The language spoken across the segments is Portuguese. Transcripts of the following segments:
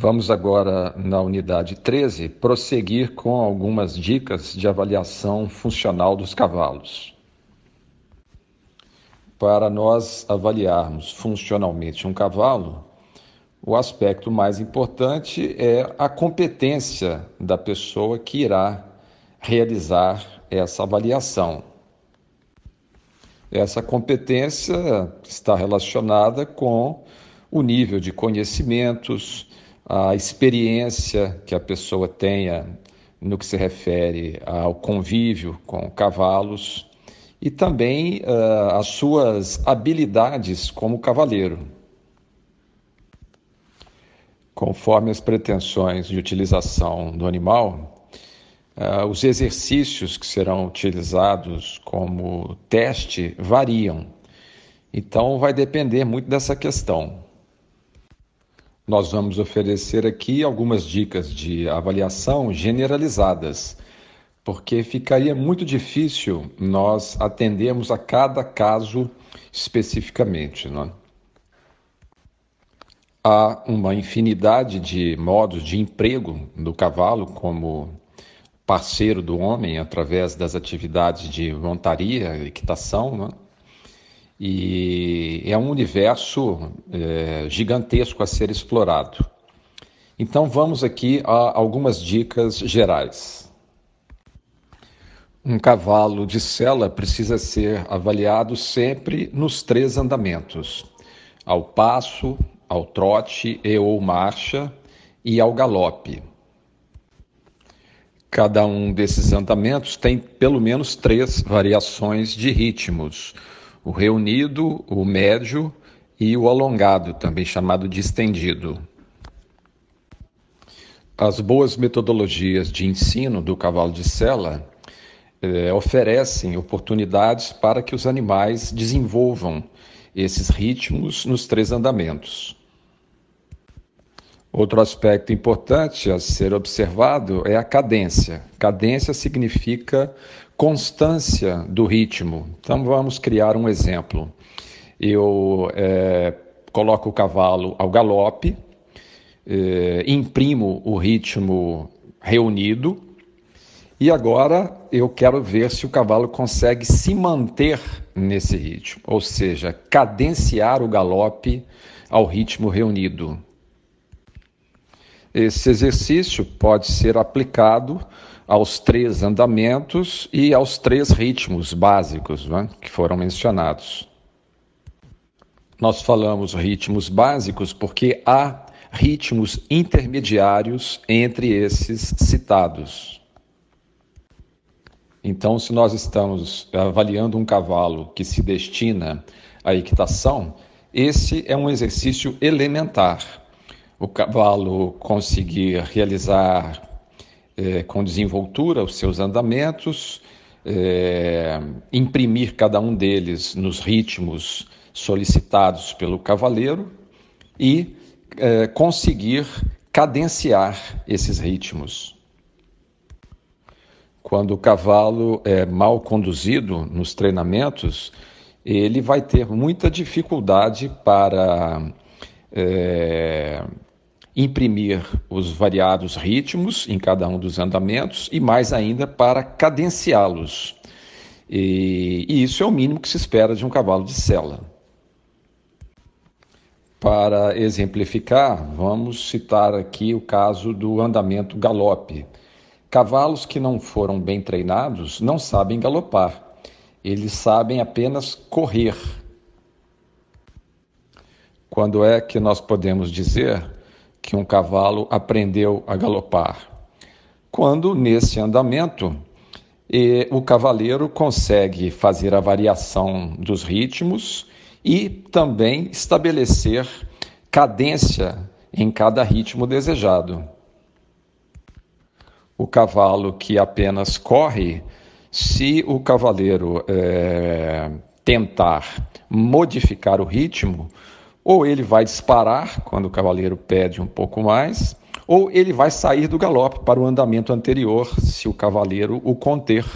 Vamos agora, na unidade 13, prosseguir com algumas dicas de avaliação funcional dos cavalos. Para nós avaliarmos funcionalmente um cavalo, o aspecto mais importante é a competência da pessoa que irá realizar essa avaliação. Essa competência está relacionada com o nível de conhecimentos, a experiência que a pessoa tenha no que se refere ao convívio com cavalos e também uh, as suas habilidades como cavaleiro. Conforme as pretensões de utilização do animal, uh, os exercícios que serão utilizados como teste variam. Então, vai depender muito dessa questão. Nós vamos oferecer aqui algumas dicas de avaliação generalizadas, porque ficaria muito difícil nós atendermos a cada caso especificamente. Não é? Há uma infinidade de modos de emprego do cavalo como parceiro do homem através das atividades de montaria, equitação, não é? E é um universo é, gigantesco a ser explorado. Então vamos aqui a algumas dicas gerais. Um cavalo de sela precisa ser avaliado sempre nos três andamentos: ao passo, ao trote e ou marcha e ao galope. Cada um desses andamentos tem pelo menos três variações de ritmos o reunido, o médio e o alongado, também chamado de estendido. As boas metodologias de ensino do cavalo de sela eh, oferecem oportunidades para que os animais desenvolvam esses ritmos nos três andamentos. Outro aspecto importante a ser observado é a cadência. Cadência significa constância do ritmo. Então vamos criar um exemplo. Eu é, coloco o cavalo ao galope, é, imprimo o ritmo reunido e agora eu quero ver se o cavalo consegue se manter nesse ritmo, ou seja, cadenciar o galope ao ritmo reunido. Esse exercício pode ser aplicado aos três andamentos e aos três ritmos básicos né, que foram mencionados. Nós falamos ritmos básicos porque há ritmos intermediários entre esses citados. Então, se nós estamos avaliando um cavalo que se destina à equitação, esse é um exercício elementar. O cavalo conseguir realizar é, com desenvoltura os seus andamentos, é, imprimir cada um deles nos ritmos solicitados pelo cavaleiro e é, conseguir cadenciar esses ritmos. Quando o cavalo é mal conduzido nos treinamentos, ele vai ter muita dificuldade para é, imprimir os variados ritmos em cada um dos andamentos e mais ainda para cadenciá-los. E, e, isso é o mínimo que se espera de um cavalo de sela. Para exemplificar, vamos citar aqui o caso do andamento galope. Cavalos que não foram bem treinados não sabem galopar, eles sabem apenas correr. Quando é que nós podemos dizer que um cavalo aprendeu a galopar. Quando, nesse andamento, o cavaleiro consegue fazer a variação dos ritmos e também estabelecer cadência em cada ritmo desejado. O cavalo que apenas corre, se o cavaleiro é, tentar modificar o ritmo, ou ele vai disparar quando o cavaleiro pede um pouco mais, ou ele vai sair do galope para o andamento anterior, se o cavaleiro o conter.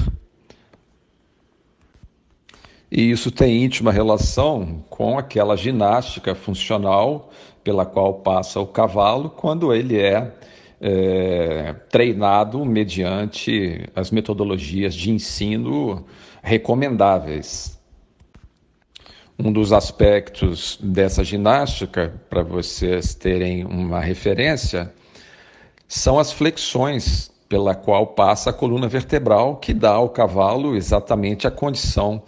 E isso tem íntima relação com aquela ginástica funcional pela qual passa o cavalo quando ele é, é treinado mediante as metodologias de ensino recomendáveis. Um dos aspectos dessa ginástica, para vocês terem uma referência, são as flexões pela qual passa a coluna vertebral, que dá ao cavalo exatamente a condição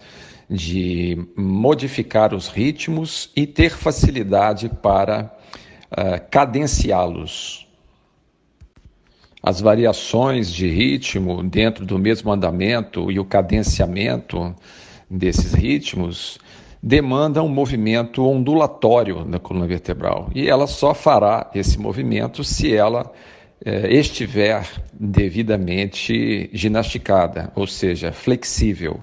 de modificar os ritmos e ter facilidade para uh, cadenciá-los. As variações de ritmo dentro do mesmo andamento e o cadenciamento desses ritmos demandam um movimento ondulatório na coluna vertebral e ela só fará esse movimento se ela eh, estiver devidamente ginasticada, ou seja, flexível.